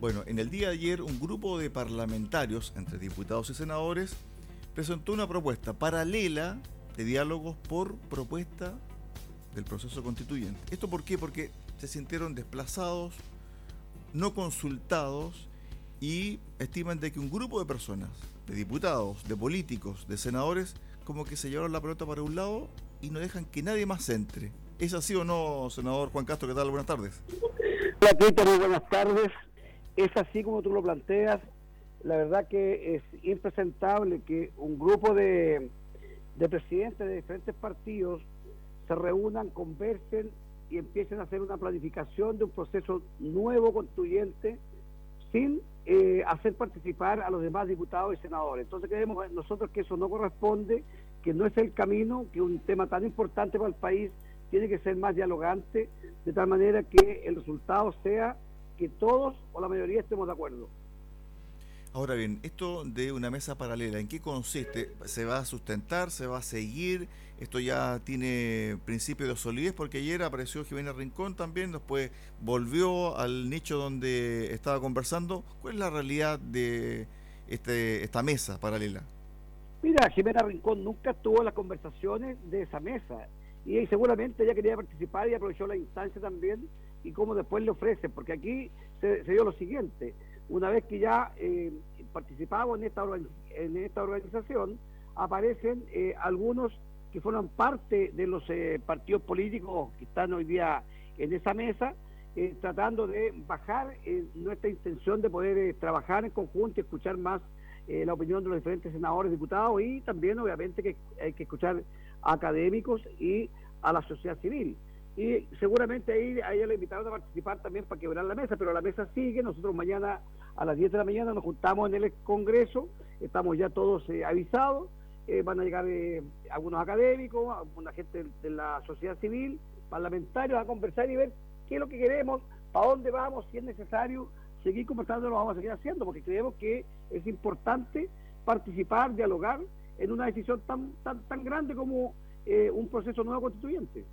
Bueno, en el día de ayer un grupo de parlamentarios, entre diputados y senadores, presentó una propuesta paralela de diálogos por propuesta del proceso constituyente. ¿Esto por qué? Porque se sintieron desplazados, no consultados y estiman de que un grupo de personas, de diputados, de políticos, de senadores, como que se llevaron la pelota para un lado y no dejan que nadie más entre. ¿Es así o no, senador Juan Castro? ¿Qué tal? Buenas tardes. Hola, Peter, buenas tardes. Es así como tú lo planteas. La verdad que es impresentable que un grupo de, de presidentes de diferentes partidos se reúnan, conversen y empiecen a hacer una planificación de un proceso nuevo constituyente sin eh, hacer participar a los demás diputados y senadores. Entonces creemos nosotros que eso no corresponde, que no es el camino, que un tema tan importante para el país tiene que ser más dialogante, de tal manera que el resultado sea que todos o la mayoría estemos de acuerdo. Ahora bien, esto de una mesa paralela, ¿en qué consiste? ¿Se va a sustentar? ¿Se va a seguir? ¿Esto ya tiene principio de solidez? Porque ayer apareció Jimena Rincón también, después volvió al nicho donde estaba conversando. ¿Cuál es la realidad de este, esta mesa paralela? Mira, Jimena Rincón nunca tuvo las conversaciones de esa mesa y seguramente ella quería participar y aprovechó la instancia también y cómo después le ofrece, porque aquí se, dio lo siguiente, una vez que ya eh, participamos en esta, en esta organización, aparecen eh, algunos que fueron parte de los eh, partidos políticos que están hoy día en esa mesa, eh, tratando de bajar nuestra intención de poder trabajar en conjunto y escuchar más la opinión de los diferentes senadores, diputados y también obviamente que hay que escuchar a académicos y a la sociedad civil y seguramente ahí a ella le invitaron a participar también para quebrar la mesa, pero la mesa sigue, nosotros mañana a las 10 de la mañana nos juntamos en el Congreso, estamos ya todos eh, avisados, eh, van a llegar eh, algunos académicos, una gente de la sociedad civil, parlamentarios a conversar y ver qué es lo que queremos, para dónde vamos, si es necesario seguir conversando, lo vamos a seguir haciendo, porque creemos que es importante participar, dialogar en una decisión tan, tan, tan grande como un proceso nuevo constituyente.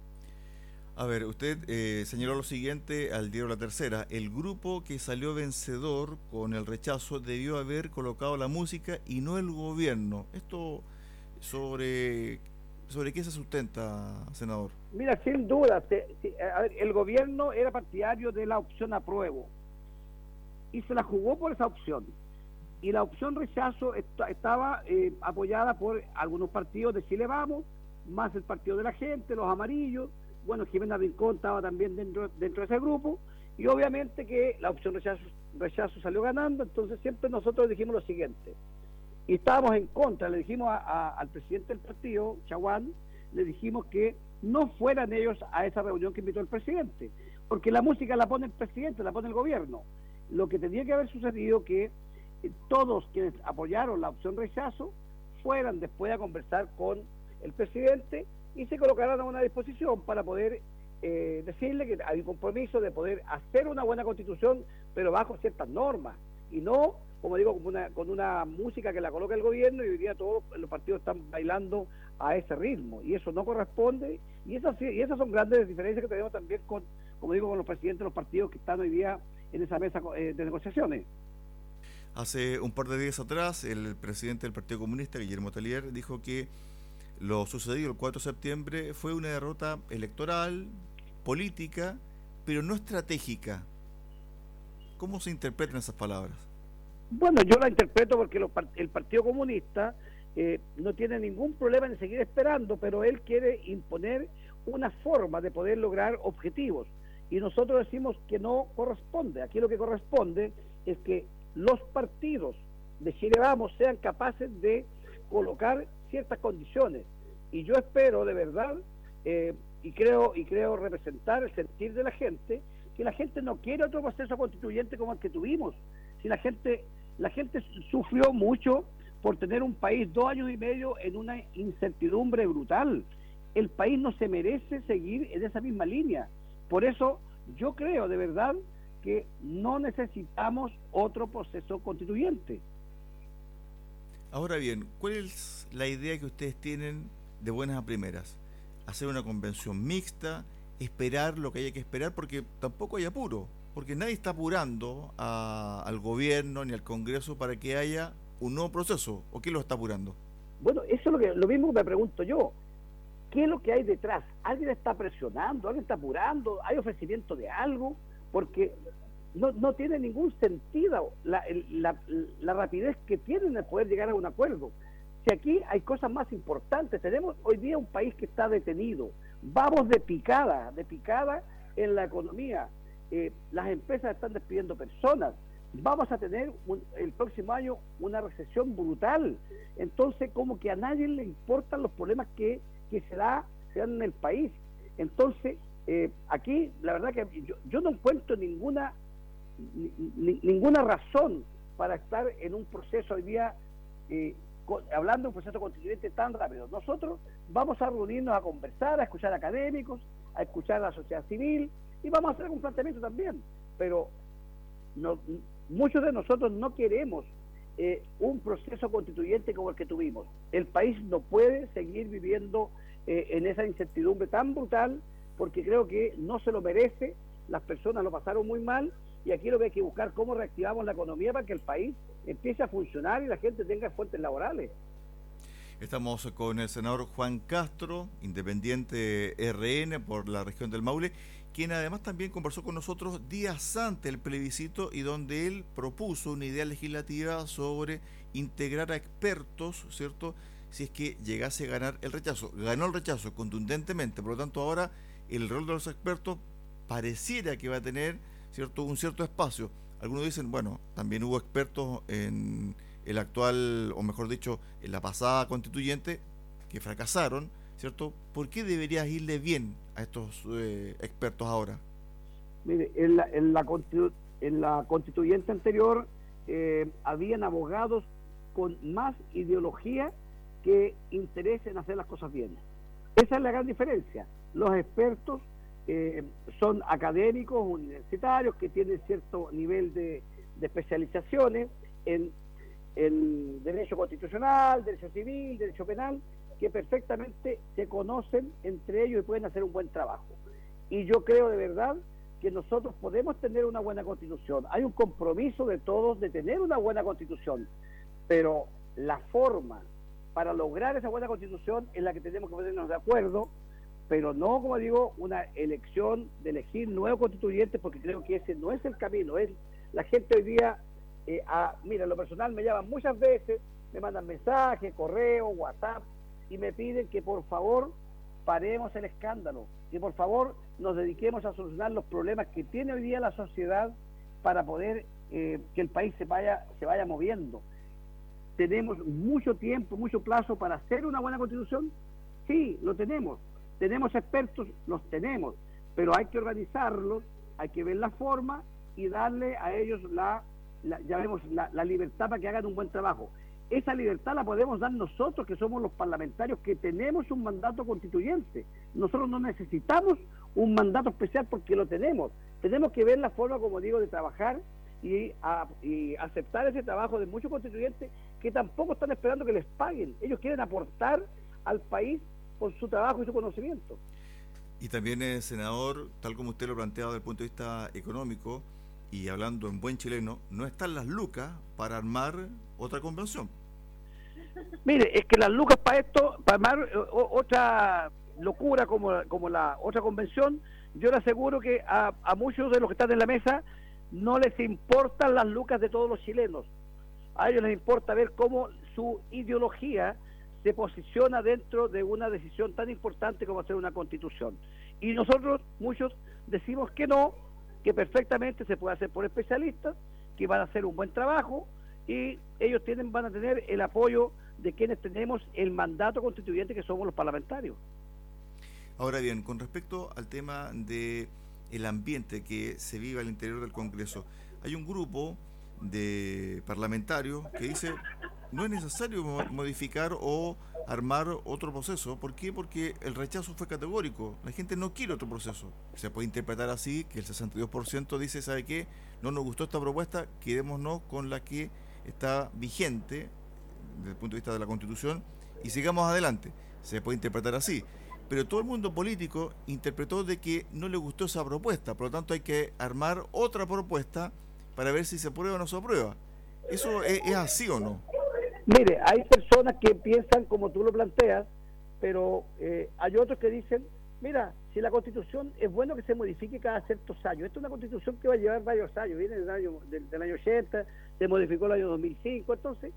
A ver, usted eh, señaló lo siguiente al diario La Tercera. El grupo que salió vencedor con el rechazo debió haber colocado la música y no el gobierno. ¿Esto sobre, sobre qué se sustenta, senador? Mira, sin duda, el gobierno era partidario de la opción apruebo y se la jugó por esa opción. Y la opción rechazo estaba eh, apoyada por algunos partidos de Chile Vamos, más el Partido de la Gente, los amarillos bueno, Jimena Rincón estaba también dentro, de ese grupo, y obviamente que la opción rechazo, rechazo salió ganando, entonces siempre nosotros dijimos lo siguiente, y estábamos en contra, le dijimos al presidente del partido, Chaguán, le dijimos que no fueran ellos a esa reunión que invitó el presidente, porque la música la pone el presidente, la pone el gobierno. Lo que tenía que haber sucedido que eh, todos quienes apoyaron la opción rechazo fueran después a conversar con el presidente y se colocarán a una disposición para poder eh, decirle que hay un compromiso de poder hacer una buena constitución, pero bajo ciertas normas, y no, como digo, con una, con una música que la coloca el gobierno y hoy día todos los partidos están bailando a ese ritmo, y eso no corresponde, y esas, y esas son grandes diferencias que tenemos también con, como digo, con los presidentes de los partidos que están hoy día en esa mesa eh, de negociaciones. Hace un par de días atrás, el presidente del Partido Comunista, Guillermo Tellier, dijo que lo sucedido el 4 de septiembre fue una derrota electoral, política, pero no estratégica. ¿Cómo se interpretan esas palabras? Bueno, yo la interpreto porque el Partido Comunista eh, no tiene ningún problema en seguir esperando, pero él quiere imponer una forma de poder lograr objetivos. Y nosotros decimos que no corresponde. Aquí lo que corresponde es que los partidos de Chile Vamos sean capaces de colocar ciertas condiciones. Y yo espero de verdad, eh, y creo y creo representar el sentir de la gente, que la gente no quiere otro proceso constituyente como el que tuvimos. Si la gente, la gente sufrió mucho por tener un país dos años y medio en una incertidumbre brutal. El país no se merece seguir en esa misma línea. Por eso yo creo de verdad que no necesitamos otro proceso constituyente. Ahora bien, ¿cuál es la idea que ustedes tienen de buenas a primeras? ¿Hacer una convención mixta? ¿Esperar lo que haya que esperar? Porque tampoco hay apuro. porque nadie está apurando al gobierno ni al Congreso para que haya un nuevo proceso. ¿O quién lo está apurando? Bueno, eso es lo, que, lo mismo que me pregunto yo. ¿Qué es lo que hay detrás? ¿Alguien está presionando? ¿Alguien está apurando? ¿Hay ofrecimiento de algo? Porque no, no tiene ningún sentido la, la, la rapidez que tienen de poder llegar a un acuerdo. Si aquí hay cosas más importantes, tenemos hoy día un país que está detenido, vamos de picada, de picada en la economía, eh, las empresas están despidiendo personas, vamos a tener el próximo año una recesión brutal, entonces como que a nadie le importan los problemas que, que se, da, se dan en el país. Entonces, eh, aquí la verdad que yo, no encuentro ninguna, ninguna razón para estar en un proceso hoy día eh, hablando de un proceso constituyente tan rápido. Nosotros vamos a reunirnos a conversar, a escuchar académicos, a escuchar a la sociedad civil y vamos a hacer un planteamiento también. Pero no, muchos de nosotros no queremos eh, un proceso constituyente como el que tuvimos. El país no puede seguir viviendo eh, en esa incertidumbre tan brutal porque creo que no se lo merece, las personas lo pasaron muy mal y aquí lo que hay que buscar cómo reactivamos la economía para que el país empiece a funcionar y la gente tenga fuentes laborales. Estamos con el senador Juan Castro, independiente RN por la región del Maule, quien además también conversó con nosotros días antes del plebiscito y donde él propuso una idea legislativa sobre integrar a expertos, ¿cierto? Si es que llegase a ganar el rechazo. Ganó el rechazo contundentemente, por lo tanto ahora el rol de los expertos pareciera que va a tener, ¿cierto? Un cierto espacio algunos dicen, bueno, también hubo expertos en el actual, o mejor dicho, en la pasada constituyente, que fracasaron, ¿cierto? ¿Por qué debería irle bien a estos eh, expertos ahora? Mire, en la, en la, en la constituyente anterior eh, habían abogados con más ideología que interés en hacer las cosas bien. Esa es la gran diferencia. Los expertos eh, son académicos universitarios que tienen cierto nivel de, especializaciones en, derecho constitucional, derecho civil, derecho penal, que perfectamente se conocen entre ellos y pueden hacer un buen trabajo. Y yo creo de verdad que nosotros podemos tener una buena constitución. Hay un compromiso de todos de tener una buena constitución, pero la forma para lograr esa buena constitución es la que tenemos que ponernos de acuerdo pero no, como digo, una elección de elegir nuevos constituyentes, porque creo que ese no es el camino. Es la gente hoy día, eh, a, mira, lo personal me llaman muchas veces, me mandan mensajes, correo, WhatsApp, y me piden que por favor paremos el escándalo, que por favor nos dediquemos a solucionar los problemas que tiene hoy día la sociedad para poder eh, que el país se vaya, se vaya moviendo. ¿Tenemos mucho tiempo, mucho plazo para hacer una buena constitución? Sí, lo tenemos ¿Tenemos expertos? Los tenemos, pero hay que organizarlos, hay que ver la forma y darle a ellos la, la ya vemos, la, libertad para que hagan un buen trabajo. Esa libertad la podemos dar nosotros, que somos los parlamentarios, que tenemos un mandato constituyente. Nosotros no necesitamos un mandato especial porque lo tenemos. Tenemos que ver la forma, como digo, de trabajar y, aceptar ese trabajo de muchos constituyentes que tampoco están esperando que les paguen. Ellos quieren aportar al país con su trabajo y su conocimiento. Y también, eh, senador, tal como usted lo planteado desde el punto de vista económico y hablando en buen chileno, no están las lucas para armar otra convención. Mire, es que las lucas para esto, para armar eh, otra locura como, como la otra convención, yo le aseguro que a, a muchos de los que están en la mesa no les importan las lucas de todos los chilenos. A ellos les importa ver cómo su ideología se posiciona dentro de una decisión tan importante como hacer una constitución. Y nosotros, muchos, decimos que no, que perfectamente se puede hacer por especialistas, que van a hacer un buen trabajo y ellos tienen, van a tener el apoyo de quienes tenemos el mandato constituyente que somos los parlamentarios. Ahora bien, con respecto al tema de el ambiente que se vive al interior del Congreso, hay un grupo de parlamentarios que dice no es necesario modificar o armar otro proceso. ¿Por qué? Porque el rechazo fue categórico. La gente no quiere otro proceso. Se puede interpretar así, que el 62% dice, ¿sabe qué? No nos gustó esta propuesta, quedémonos con la que está vigente desde el punto de vista de la Constitución y sigamos adelante. Se puede interpretar así. pero todo el mundo político interpretó de que no le gustó esa propuesta, por lo tanto hay que armar otra propuesta para ver si se aprueba o no se aprueba. ¿Eso es, así o no? Mire, hay personas que piensan como tú lo planteas, pero eh, hay otros que dicen, mira, si la constitución es bueno que se modifique cada ciertos años, esta es una constitución que va a llevar varios años, viene del año, del, año 80, se modificó el año 2005, entonces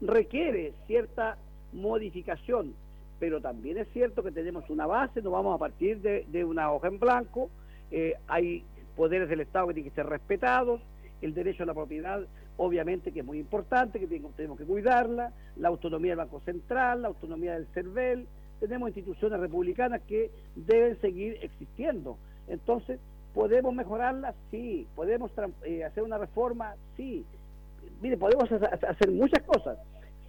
requiere cierta modificación pero también es cierto que tenemos una base, no vamos a partir de, una hoja en blanco, eh, hay poderes del Estado que tienen que ser respetados, el derecho a la propiedad obviamente que es muy importante, que tenemos que cuidarla, la autonomía del Banco Central, la autonomía del CERVEL, tenemos instituciones republicanas que deben seguir existiendo. Entonces, ¿podemos mejorarla? Sí. ¿Podemos eh, hacer una reforma? Sí. Mire, podemos hacer muchas cosas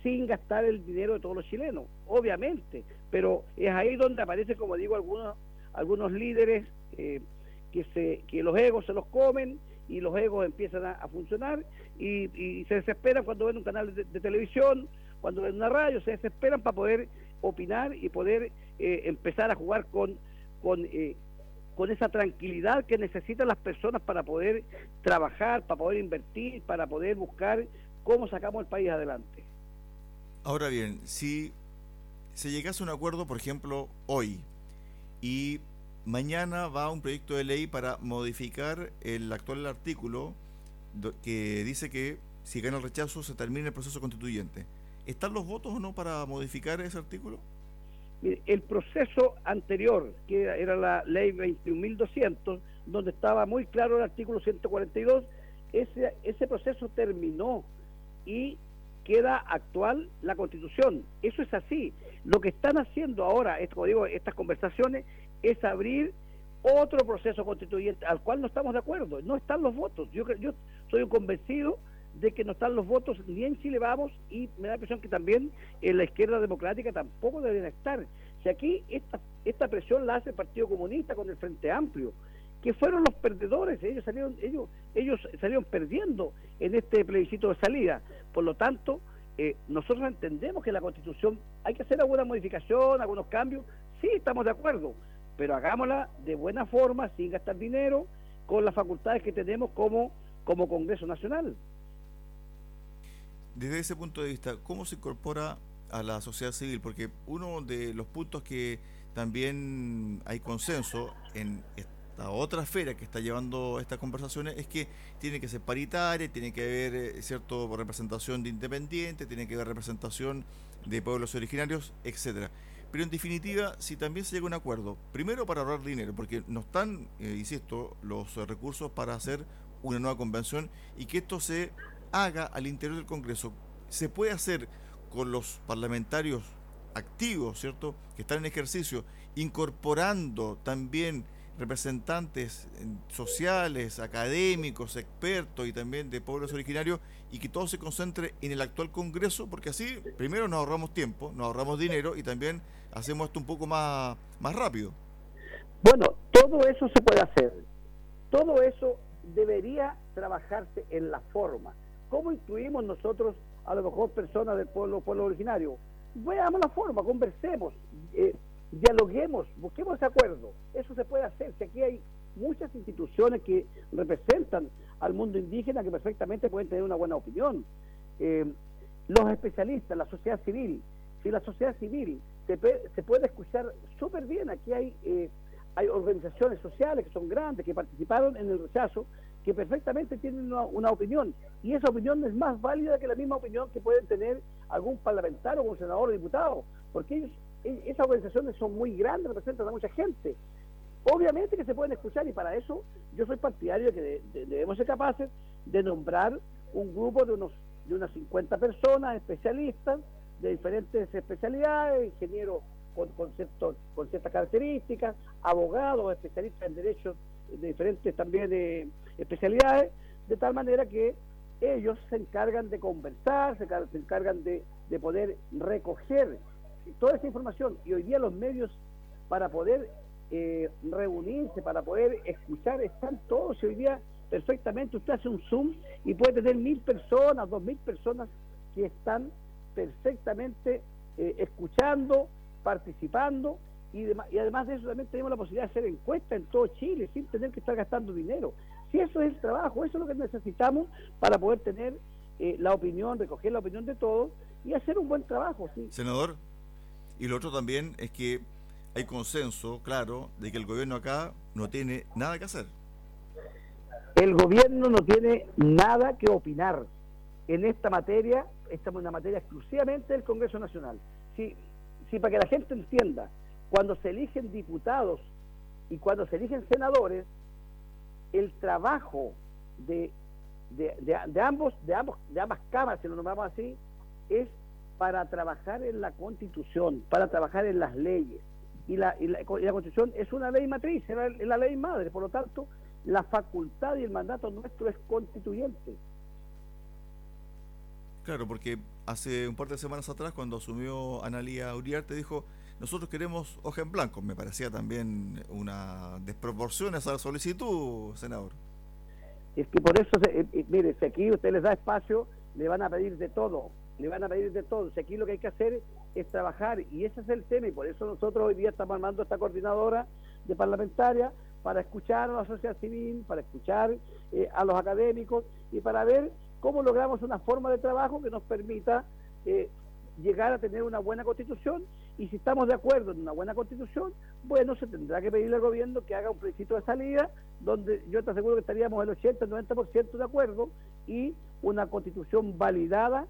sin gastar el dinero de todos los chilenos, obviamente, pero es ahí donde aparece, como digo, algunos, algunos líderes eh, que, se, que los egos se los comen y los egos empiezan a, funcionar y, se desesperan cuando ven un canal de, televisión, cuando ven una radio, se desesperan para poder opinar y poder eh, empezar a jugar con, con, eh, con esa tranquilidad que necesitan las personas para poder trabajar, para poder invertir, para poder buscar cómo sacamos el país adelante. Ahora bien, si se llegase a un acuerdo, por ejemplo, hoy, y mañana va un proyecto de ley para modificar el actual artículo que dice que si gana el rechazo se termina el proceso constituyente. ¿Están los votos o no para modificar ese artículo? El proceso anterior, que era la ley 21.200, donde estaba muy claro el artículo 142, ese, ese proceso terminó y queda actual la constitución. Eso es así. Lo que están haciendo ahora, como digo, estas conversaciones, es abrir otro proceso constituyente al cual no estamos de acuerdo. No están los votos. Yo, yo soy un convencido de que no están los votos ni en Chile Vamos y me da la impresión que también en la izquierda democrática tampoco deberían estar. Si aquí esta, esta presión la hace el Partido Comunista con el Frente Amplio, que fueron los perdedores, ellos salieron, ellos, ellos salieron perdiendo en este plebiscito de salida. Por lo tanto, eh, nosotros entendemos que la constitución hay que hacer alguna modificación, algunos cambios, sí estamos de acuerdo, pero hagámosla de buena forma, sin gastar dinero, con las facultades que tenemos como, como Congreso Nacional. Desde ese punto de vista, ¿cómo se incorpora a la sociedad civil? Porque uno de los puntos que también hay consenso en la otra esfera que está llevando estas conversaciones es que tiene que ser paritaria, tiene que haber eh, cierto representación de independientes, tiene que haber representación de pueblos originarios, etcétera. Pero en definitiva, si también se llega a un acuerdo, primero para ahorrar dinero, porque no están, eh, insisto, los recursos para hacer una nueva convención y que esto se haga al interior del Congreso. Se puede hacer con los parlamentarios activos, ¿cierto?, que están en ejercicio, incorporando también representantes sociales, académicos, expertos y también de pueblos originarios y que todo se concentre en el actual Congreso, porque así primero nos ahorramos tiempo, nos ahorramos dinero y también hacemos esto un poco más, más rápido. Bueno, todo eso se puede hacer. Todo eso debería trabajarse en la forma. ¿Cómo incluimos nosotros a lo mejor personas del pueblo, pueblo originario? Veamos la forma, conversemos. Eh, dialoguemos, busquemos acuerdo. Eso se puede hacer. Si aquí hay muchas instituciones que representan al mundo indígena que perfectamente pueden tener una buena opinión. Eh, los especialistas, la sociedad civil, si la sociedad civil se, se puede escuchar súper bien, aquí hay, eh, hay organizaciones sociales que son grandes, que participaron en el rechazo, que perfectamente tienen una, una, opinión, y esa opinión es más válida que la misma opinión que pueden tener algún parlamentario, un senador o diputado, porque ellos esas organizaciones son muy grandes, representan a mucha gente. Obviamente que se pueden escuchar y para eso yo soy partidario de que debemos ser capaces de nombrar un grupo de unos de unas 50 personas especialistas de diferentes especialidades, ingenieros con, conceptos, con ciertas características, abogados, especialistas en derechos de diferentes también de especialidades, de tal manera que ellos se encargan de conversar, se, encargan de, de poder recoger toda esa información y hoy día los medios para poder eh, reunirse, para poder escuchar, están todos y hoy día perfectamente usted hace un Zoom y puede tener mil personas, dos mil personas que están perfectamente eh, escuchando, participando y, y además de eso también tenemos la posibilidad de hacer encuestas en todo Chile sin tener que estar gastando dinero. Si eso es el trabajo, eso es lo que necesitamos para poder tener eh, la opinión, recoger la opinión de todos y hacer un buen trabajo. ¿sí? Senador, y lo otro también es que hay consenso, claro, de que el gobierno acá no tiene nada que hacer. El gobierno no tiene nada que opinar en esta materia, esta es una materia exclusivamente del Congreso Nacional. Si, si para que la gente entienda, cuando se eligen diputados y cuando se eligen senadores, el trabajo de, de, ambos, de, ambos, de ambas cámaras, si lo nombramos así, es para trabajar en la constitución, para trabajar en las leyes. Y la, y la, constitución es una ley matriz, es la, es la ley madre, por lo tanto, la facultad y el mandato nuestro es constituyente. Claro, porque hace un par de semanas atrás, cuando asumió Analía Uriarte, dijo, nosotros queremos hoja en blanco. Me parecía también una desproporción esa solicitud, senador. Es que por eso, eh, eh, mire, si aquí usted les da espacio, le van a pedir de todo, le van a pedir de todo. Si aquí lo que hay que hacer es trabajar, y ese es el tema, y por eso nosotros hoy día estamos armando esta coordinadora de parlamentaria para escuchar a la sociedad civil, para escuchar eh, a los académicos y para ver cómo logramos una forma de trabajo que nos permita eh, llegar a tener una buena constitución y si estamos de acuerdo en una buena constitución, bueno, se tendrá que pedirle al gobierno que haga un plebiscito de salida donde yo te aseguro que estaríamos el 80, 90% de acuerdo y una constitución validada,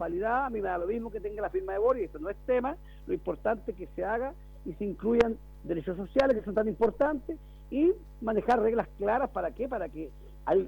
validada, a mí me da lo mismo que tenga la firma de Boris, esto no es tema, lo importante es que se haga y se incluyan derechos sociales que son tan importantes y manejar reglas claras para qué, para que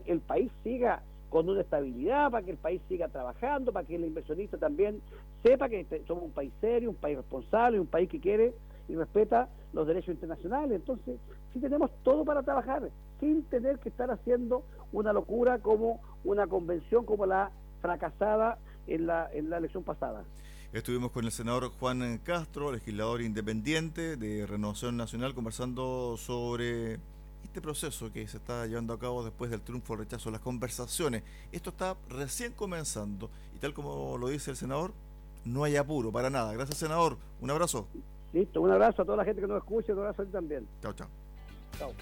el país siga con una estabilidad, para que el país siga trabajando, para que el inversionista también sepa que este, somos un país serio, un país responsable, un país que quiere y respeta los derechos internacionales. Entonces, sí tenemos todo para trabajar, sin tener que estar haciendo una locura como una convención como la fracasada en la, en la elección pasada. Estuvimos con el senador Juan Castro, legislador independiente de Renovación Nacional, conversando sobre este proceso que se está llevando a cabo después del triunfo o rechazo, las conversaciones, esto está recién comenzando y tal como lo dice el senador, no hay apuro para nada. Gracias, senador. Un abrazo. Listo, un abrazo a toda la gente que nos escucha, un abrazo a ti también. Chao, chao. Chao.